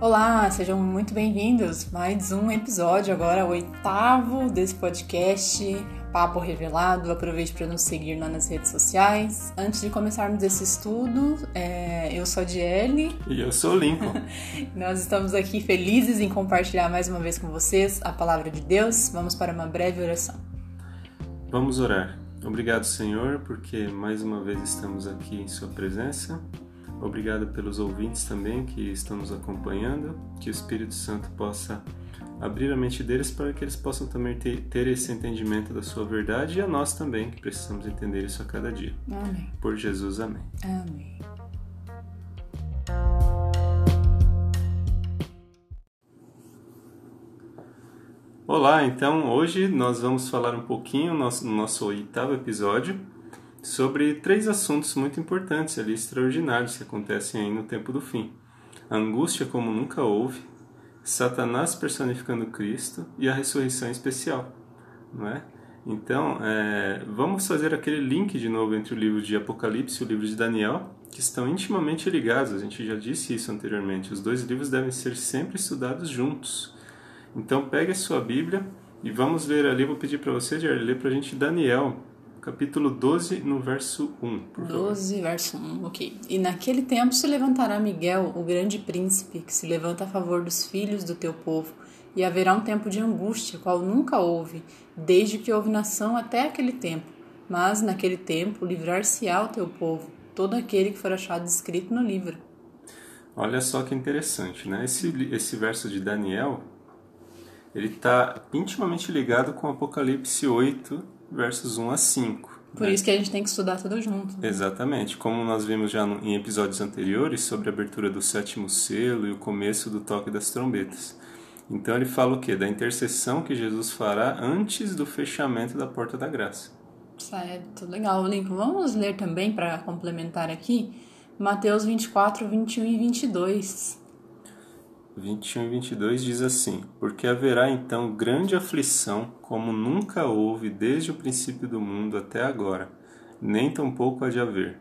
Olá, sejam muito bem-vindos. Mais um episódio, agora o oitavo desse podcast Papo Revelado. Aproveite para nos seguir lá nas redes sociais. Antes de começarmos esse estudo, é, eu sou a Diele. E eu sou o Lincoln. Nós estamos aqui felizes em compartilhar mais uma vez com vocês a palavra de Deus. Vamos para uma breve oração. Vamos orar. Obrigado, Senhor, porque mais uma vez estamos aqui em Sua presença. Obrigado pelos ouvintes também que estão nos acompanhando. Que o Espírito Santo possa abrir a mente deles para que eles possam também ter, ter, esse entendimento da sua verdade e a nós também, que precisamos entender isso a cada dia. Amém. Por Jesus, amém. Amém. Olá, então hoje nós vamos falar um pouquinho no nosso, no nosso oitavo episódio sobre três assuntos muito importantes ali, extraordinários, que acontecem aí no tempo do fim. A angústia como nunca houve, Satanás personificando Cristo e a ressurreição especial, não é? Então, é, vamos fazer aquele link de novo entre o livro de Apocalipse e o livro de Daniel, que estão intimamente ligados. A gente já disse isso anteriormente. Os dois livros devem ser sempre estudados juntos. Então, pegue a sua Bíblia e vamos ler ali. Vou pedir para você, Jair, ler para a gente Daniel, capítulo 12, no verso 1, por 12, favor. verso 1, ok. E naquele tempo se levantará Miguel, o grande príncipe, que se levanta a favor dos filhos do teu povo, e haverá um tempo de angústia, qual nunca houve, desde que houve nação até aquele tempo. Mas naquele tempo livrar-se-á o teu povo, todo aquele que for achado escrito no livro. Olha só que interessante, né? Esse, esse verso de Daniel, ele está intimamente ligado com Apocalipse 8, versos 1 a 5. Por né? isso que a gente tem que estudar tudo junto. Né? Exatamente. Como nós vimos já em episódios anteriores sobre a abertura do sétimo selo e o começo do toque das trombetas. Então ele fala o quê? Da intercessão que Jesus fará antes do fechamento da porta da graça. Certo, legal, Lincoln. Vamos ler também para complementar aqui Mateus 24, 21 e 22. 21 e 22 diz assim: Porque haverá então grande aflição, como nunca houve desde o princípio do mundo até agora, nem tampouco há de haver.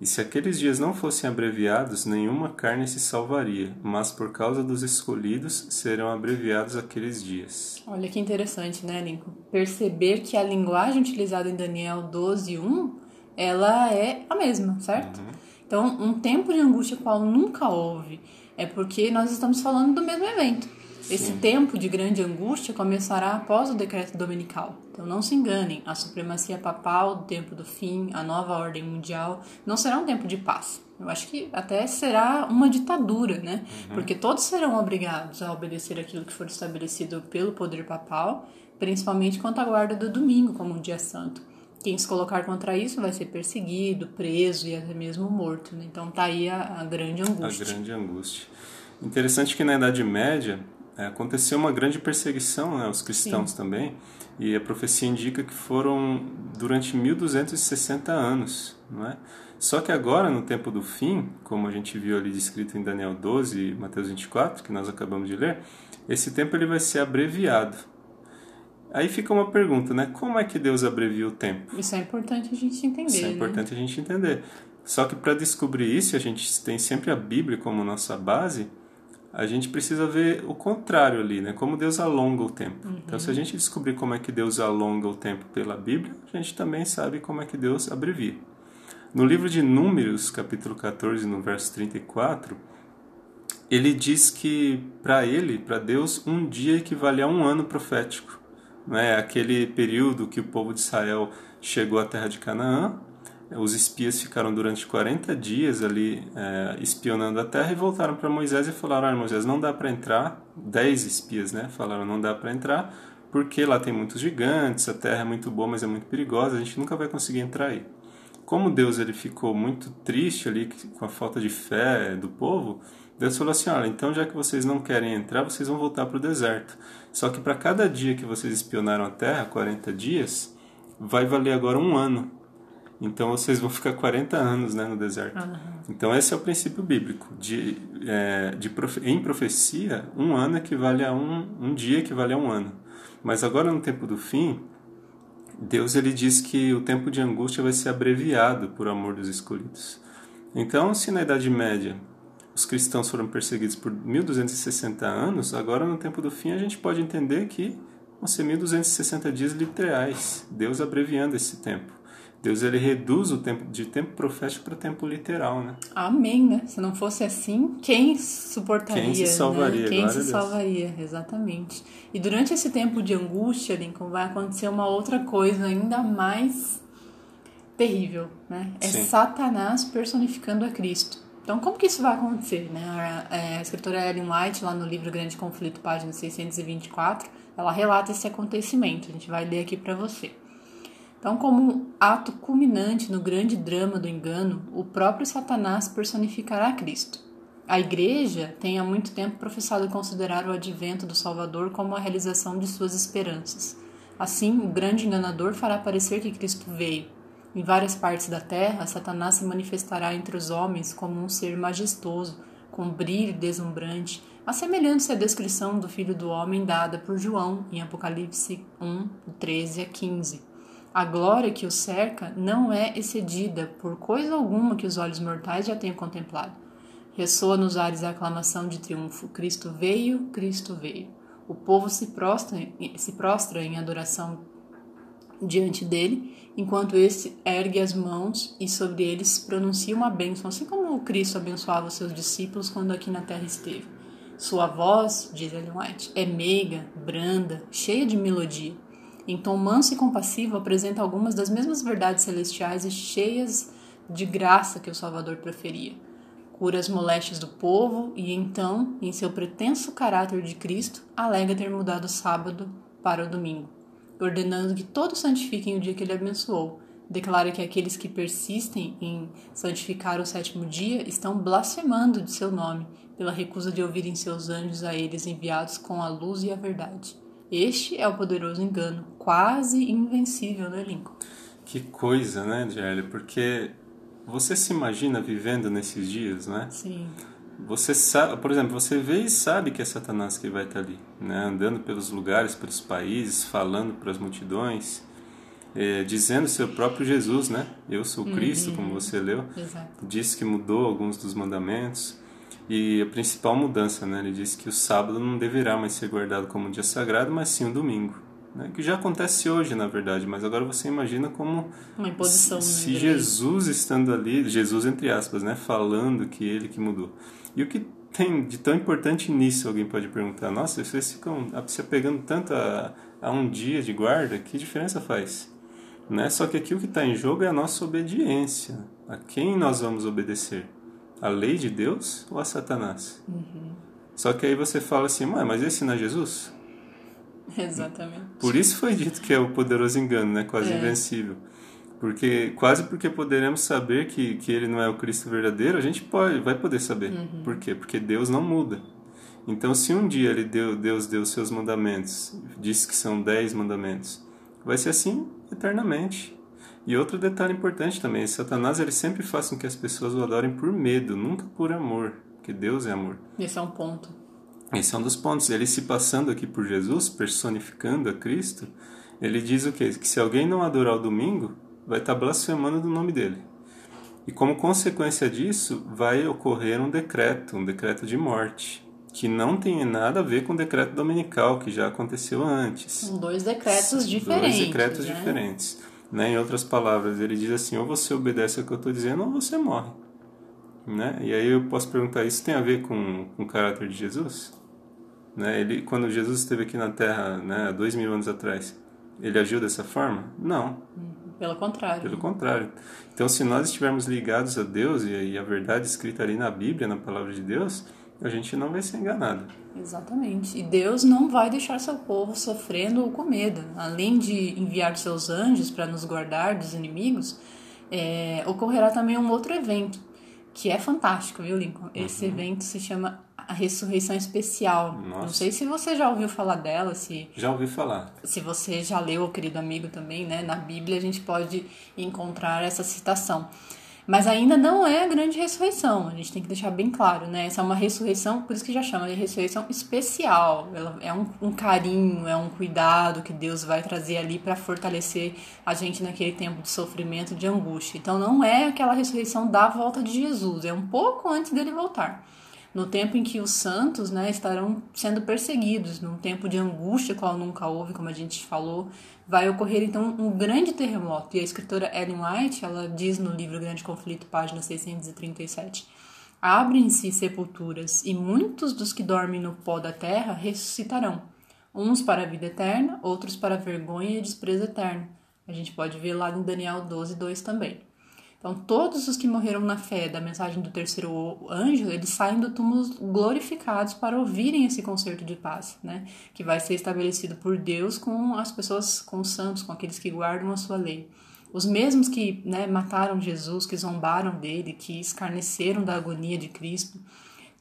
E se aqueles dias não fossem abreviados, nenhuma carne se salvaria, mas por causa dos escolhidos serão abreviados aqueles dias. Olha que interessante, né, Lincoln? Perceber que a linguagem utilizada em Daniel 12, 1, ela é a mesma, certo? Uhum. Então, um tempo de angústia qual nunca houve é porque nós estamos falando do mesmo evento. Sim. Esse tempo de grande angústia começará após o decreto dominical. Então não se enganem, a supremacia papal, o tempo do fim, a nova ordem mundial, não será um tempo de paz. Eu acho que até será uma ditadura, né? Uhum. Porque todos serão obrigados a obedecer aquilo que for estabelecido pelo poder papal, principalmente quanto à guarda do domingo como um dia santo. Quem se colocar contra isso vai ser perseguido, preso e até mesmo morto. Né? Então tá aí a, a, grande angústia. A grande angústia. Interessante que na Idade Média é, aconteceu uma grande perseguição né, aos cristãos Sim. também, e a profecia indica que foram durante 1260 anos, não é? Só que agora, no tempo do fim, como a gente viu ali descrito em Daniel 12 e Mateus 24, que nós acabamos de ler, esse tempo ele vai ser abreviado. Aí fica uma pergunta, né? Como é que Deus abrevia o tempo? Isso é importante a gente entender. Isso é né? importante a gente entender. Só que para descobrir isso, a gente tem sempre a Bíblia como nossa base, a gente precisa ver o contrário ali, né? Como Deus alonga o tempo. Uhum. Então, se a gente descobrir como é que Deus alonga o tempo pela Bíblia, a gente também sabe como é que Deus abrevia. No livro de Números, capítulo 14, no verso 34, ele diz que para ele, para Deus, um dia equivale a um ano profético né, aquele período que o povo de Israel chegou à terra de Canaã. Os espias ficaram durante 40 dias ali é, espionando a terra e voltaram para Moisés e falaram: ah, Moisés, não dá para entrar. Dez espias né, falaram: não dá para entrar porque lá tem muitos gigantes, a terra é muito boa, mas é muito perigosa, a gente nunca vai conseguir entrar aí. Como Deus ele ficou muito triste ali com a falta de fé do povo, Deus falou assim: olha, então já que vocês não querem entrar, vocês vão voltar para o deserto. Só que para cada dia que vocês espionaram a terra, 40 dias, vai valer agora um ano. Então vocês vão ficar 40 anos né, no deserto. Uhum. Então esse é o princípio bíblico. De, é, de profe em profecia, um ano equivale a um, um dia equivale a um ano. Mas agora no tempo do fim, Deus ele diz que o tempo de angústia vai ser abreviado por amor dos escolhidos. Então, se na Idade Média os cristãos foram perseguidos por 1260 anos, agora no tempo do fim a gente pode entender que vão ser 1260 dias literais, Deus abreviando esse tempo. Deus ele reduz o tempo de tempo profético para tempo literal, né? Amém, né? Se não fosse assim, quem suportaria? Quem se salvaria? Né? Quem se salvaria? Exatamente. E durante esse tempo de angústia, Lincoln, vai acontecer uma outra coisa ainda mais terrível, né? É Sim. Satanás personificando a Cristo. Então, como que isso vai acontecer, né? É, a escritora Ellen White, lá no livro Grande Conflito, página 624, ela relata esse acontecimento. A gente vai ler aqui para você. Então, como um ato culminante no grande drama do engano, o próprio Satanás personificará Cristo. A Igreja tem há muito tempo professado considerar o advento do Salvador como a realização de suas esperanças. Assim, o grande enganador fará parecer que Cristo veio. Em várias partes da terra, Satanás se manifestará entre os homens como um ser majestoso, com brilho deslumbrante, assemelhando-se à descrição do Filho do Homem dada por João em Apocalipse 1, 13 a 15. A glória que o cerca não é excedida por coisa alguma que os olhos mortais já tenham contemplado. Ressoa nos ares a aclamação de triunfo: Cristo veio, Cristo veio. O povo se prostra, se prostra em adoração diante dele, enquanto este ergue as mãos e sobre eles pronuncia uma bênção, assim como Cristo abençoava seus discípulos quando aqui na terra esteve. Sua voz, diz Ellen White, é meiga, branda, cheia de melodia em tom manso e compassivo, apresenta algumas das mesmas verdades celestiais e cheias de graça que o Salvador preferia. Cura as moléstias do povo e então, em seu pretenso caráter de Cristo, alega ter mudado o sábado para o domingo, ordenando que todos santifiquem o dia que ele abençoou. Declara que aqueles que persistem em santificar o sétimo dia estão blasfemando de seu nome, pela recusa de ouvirem seus anjos a eles enviados com a luz e a verdade. Este é o poderoso engano, quase invencível, né, Lincoln? Que coisa, né, Gelli? Porque você se imagina vivendo nesses dias, né? Sim. Você sabe, por exemplo, você vê e sabe que é Satanás que vai estar ali, né? Andando pelos lugares, pelos países, falando para as multidões, é, dizendo seu próprio Jesus, né? Eu sou Cristo, uhum. como você leu. Exato. Disse que mudou alguns dos mandamentos. E a principal mudança, né? Ele disse que o sábado não deverá mais ser guardado como um dia sagrado, mas sim o domingo. Né? Que já acontece hoje, na verdade, mas agora você imagina como uma imposição. Se, se Jesus estando ali, Jesus entre aspas, né, falando que ele que mudou. E o que tem de tão importante nisso? Alguém pode perguntar. Nossa, vocês ficam se apegando tanto a, a um dia de guarda, que diferença faz? Né? Só que aqui o que está em jogo é a nossa obediência. A quem nós vamos obedecer? a lei de Deus ou a Satanás? Uhum. Só que aí você fala assim, mas esse não é Jesus? Exatamente. Por isso foi dito que é o poderoso engano, né? Quase é. invencível. Porque quase porque poderemos saber que, que ele não é o Cristo verdadeiro, a gente pode, vai poder saber. Uhum. Por quê? Porque Deus não muda. Então, se um dia ele deu, Deus deu os seus mandamentos, disse que são dez mandamentos, vai ser assim eternamente. E outro detalhe importante também, Satanás ele sempre faz com que as pessoas o adorem por medo, nunca por amor, porque Deus é amor. Esse é um ponto. Esse é um dos pontos. Ele se passando aqui por Jesus, personificando a Cristo, ele diz o quê? Que se alguém não adorar o domingo, vai estar blasfemando do nome dele. E como consequência disso, vai ocorrer um decreto, um decreto de morte, que não tem nada a ver com o decreto dominical que já aconteceu antes. São dois decretos diferentes. Dois decretos né? diferentes. Né? Em outras palavras, ele diz assim: ou você obedece ao que eu estou dizendo, ou você morre. Né? E aí eu posso perguntar: isso tem a ver com, com o caráter de Jesus? Né? Ele, quando Jesus esteve aqui na Terra, né, há dois mil anos atrás, ele agiu dessa forma? Não. Pelo contrário. Pelo contrário. Então, se nós estivermos ligados a Deus e, e a verdade escrita ali na Bíblia, na palavra de Deus, a gente não vai ser enganado. Exatamente. E Deus não vai deixar seu povo sofrendo ou com medo. Além de enviar seus anjos para nos guardar dos inimigos, é, ocorrerá também um outro evento que é fantástico, viu, Lincoln? Esse uhum. evento se chama a ressurreição especial. Nossa. Não sei se você já ouviu falar dela, se já ouvi falar. Se você já leu, querido amigo, também, né? Na Bíblia a gente pode encontrar essa citação. Mas ainda não é a grande ressurreição, a gente tem que deixar bem claro, né? Essa é uma ressurreição, por isso que já chama de ressurreição especial. Ela é um, um carinho, é um cuidado que Deus vai trazer ali para fortalecer a gente naquele tempo de sofrimento, de angústia. Então não é aquela ressurreição da volta de Jesus, é um pouco antes dele voltar no tempo em que os santos né, estarão sendo perseguidos, num tempo de angústia, qual nunca houve, como a gente falou, vai ocorrer então um grande terremoto. E a escritora Ellen White, ela diz no livro Grande Conflito, página 637, Abrem-se sepulturas, e muitos dos que dormem no pó da terra ressuscitarão, uns para a vida eterna, outros para a vergonha e desprezo eterno. A gente pode ver lá em Daniel 12, 2 também. Então, todos os que morreram na fé da mensagem do terceiro anjo, eles saem do túmulo glorificados para ouvirem esse concerto de paz, né? Que vai ser estabelecido por Deus com as pessoas, com os santos, com aqueles que guardam a sua lei. Os mesmos que né, mataram Jesus, que zombaram dele, que escarneceram da agonia de Cristo,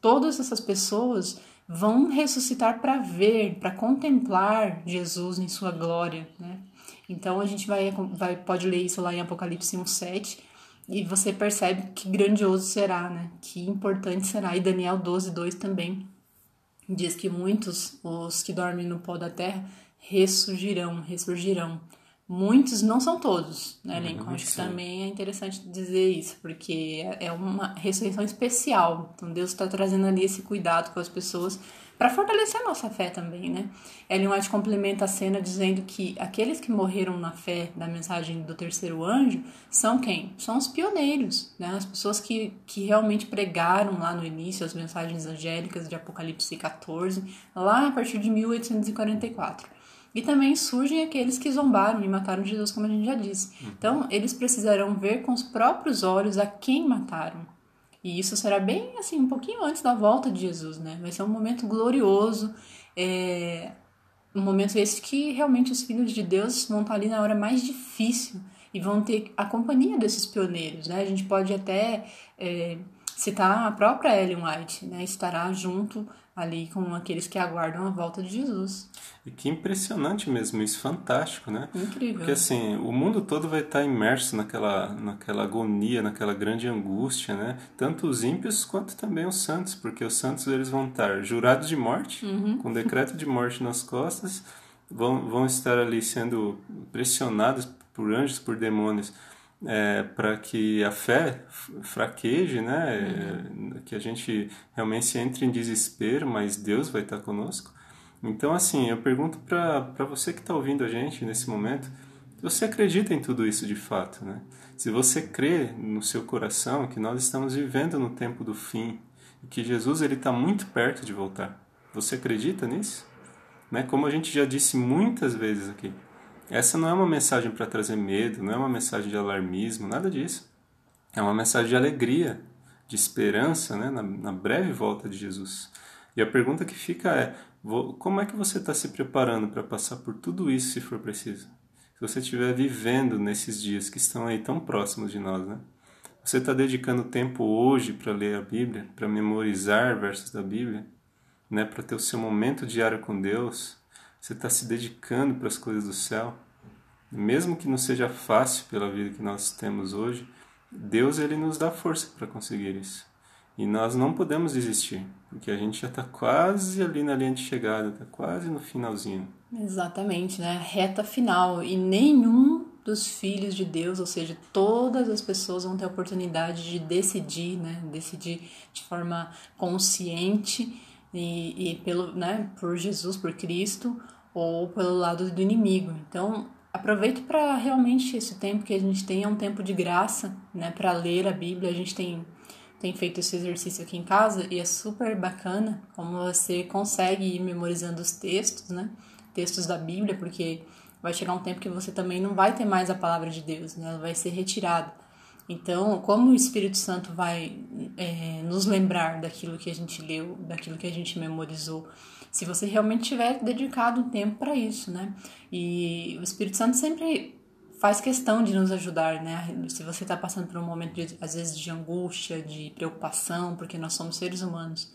todas essas pessoas vão ressuscitar para ver, para contemplar Jesus em sua glória, né? Então a gente vai, vai pode ler isso lá em Apocalipse 1:7 e você percebe que grandioso será, né? Que importante será. E Daniel 12, 2 também diz que muitos, os que dormem no pó da terra, ressurgirão, ressurgirão. Muitos, não são todos, né, Lincoln? Acho que também é interessante dizer isso, porque é, é uma ressurreição especial. Então Deus está trazendo ali esse cuidado com as pessoas para fortalecer a nossa fé também, né? Ellen White complementa a cena dizendo que aqueles que morreram na fé da mensagem do terceiro anjo são quem? São os pioneiros, né? As pessoas que, que realmente pregaram lá no início as mensagens angélicas de Apocalipse 14, lá a partir de 1844. E também surgem aqueles que zombaram e mataram Jesus, como a gente já disse. Uhum. Então, eles precisarão ver com os próprios olhos a quem mataram. E isso será bem assim, um pouquinho antes da volta de Jesus, né? Vai ser um momento glorioso, é, um momento esse que realmente os filhos de Deus vão estar ali na hora mais difícil e vão ter a companhia desses pioneiros, né? A gente pode até é, citar a própria Ellen White, né? Estará junto ali com aqueles que aguardam a volta de Jesus. E que impressionante mesmo, isso fantástico, né? Incrível. Porque assim, o mundo todo vai estar imerso naquela, naquela agonia, naquela grande angústia, né? Tanto os ímpios quanto também os santos, porque os santos eles vão estar jurados de morte, uhum. com decreto de morte nas costas, vão, vão estar ali sendo pressionados por anjos, por demônios, é, para que a fé fraqueje, né? Uhum. Que a gente realmente entre em desespero, mas Deus vai estar conosco. Então, assim, eu pergunto para você que está ouvindo a gente nesse momento, você acredita em tudo isso de fato, né? Se você crê no seu coração que nós estamos vivendo no tempo do fim e que Jesus ele está muito perto de voltar, você acredita nisso? Né? Como a gente já disse muitas vezes aqui, essa não é uma mensagem para trazer medo, não é uma mensagem de alarmismo, nada disso. É uma mensagem de alegria, de esperança né, na, na breve volta de Jesus. E a pergunta que fica é: como é que você está se preparando para passar por tudo isso se for preciso? Se você estiver vivendo nesses dias que estão aí tão próximos de nós, né? Você está dedicando tempo hoje para ler a Bíblia, para memorizar versos da Bíblia, né? Para ter o seu momento diário com Deus, você está se dedicando para as coisas do céu, mesmo que não seja fácil pela vida que nós temos hoje, Deus ele nos dá força para conseguir isso. E nós não podemos desistir, porque a gente já está quase ali na linha de chegada, está quase no finalzinho. Exatamente, né? Reta final. E nenhum dos filhos de Deus, ou seja, todas as pessoas vão ter a oportunidade de decidir, né? Decidir de forma consciente e, e pelo, né, por Jesus, por Cristo, ou pelo lado do inimigo. Então, aproveite para realmente esse tempo que a gente tem é um tempo de graça, né, para ler a Bíblia. A gente tem tem feito esse exercício aqui em casa e é super bacana como você consegue ir memorizando os textos, né? Textos da Bíblia, porque vai chegar um tempo que você também não vai ter mais a palavra de Deus, né? Ela vai ser retirada. Então, como o Espírito Santo vai é, nos lembrar daquilo que a gente leu, daquilo que a gente memorizou, se você realmente tiver dedicado um tempo para isso, né? E o Espírito Santo sempre faz questão de nos ajudar, né? Se você está passando por um momento, de, às vezes, de angústia, de preocupação, porque nós somos seres humanos.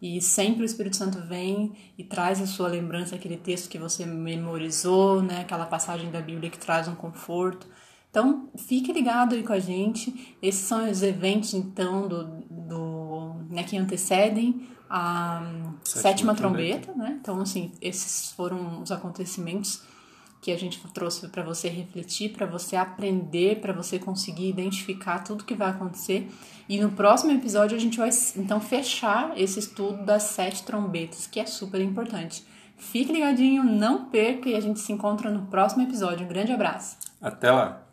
E sempre o Espírito Santo vem e traz a sua lembrança, aquele texto que você memorizou, né? Aquela passagem da Bíblia que traz um conforto. Então, fique ligado aí com a gente. Esses são os eventos, então, do, do né, que antecedem a sétima, sétima trombeta, trombeta, né? Então, assim, esses foram os acontecimentos que a gente trouxe para você refletir, para você aprender, para você conseguir identificar tudo que vai acontecer. E no próximo episódio a gente vai então fechar esse estudo das sete trombetas, que é super importante. Fique ligadinho, não perca e a gente se encontra no próximo episódio. Um grande abraço. Até lá.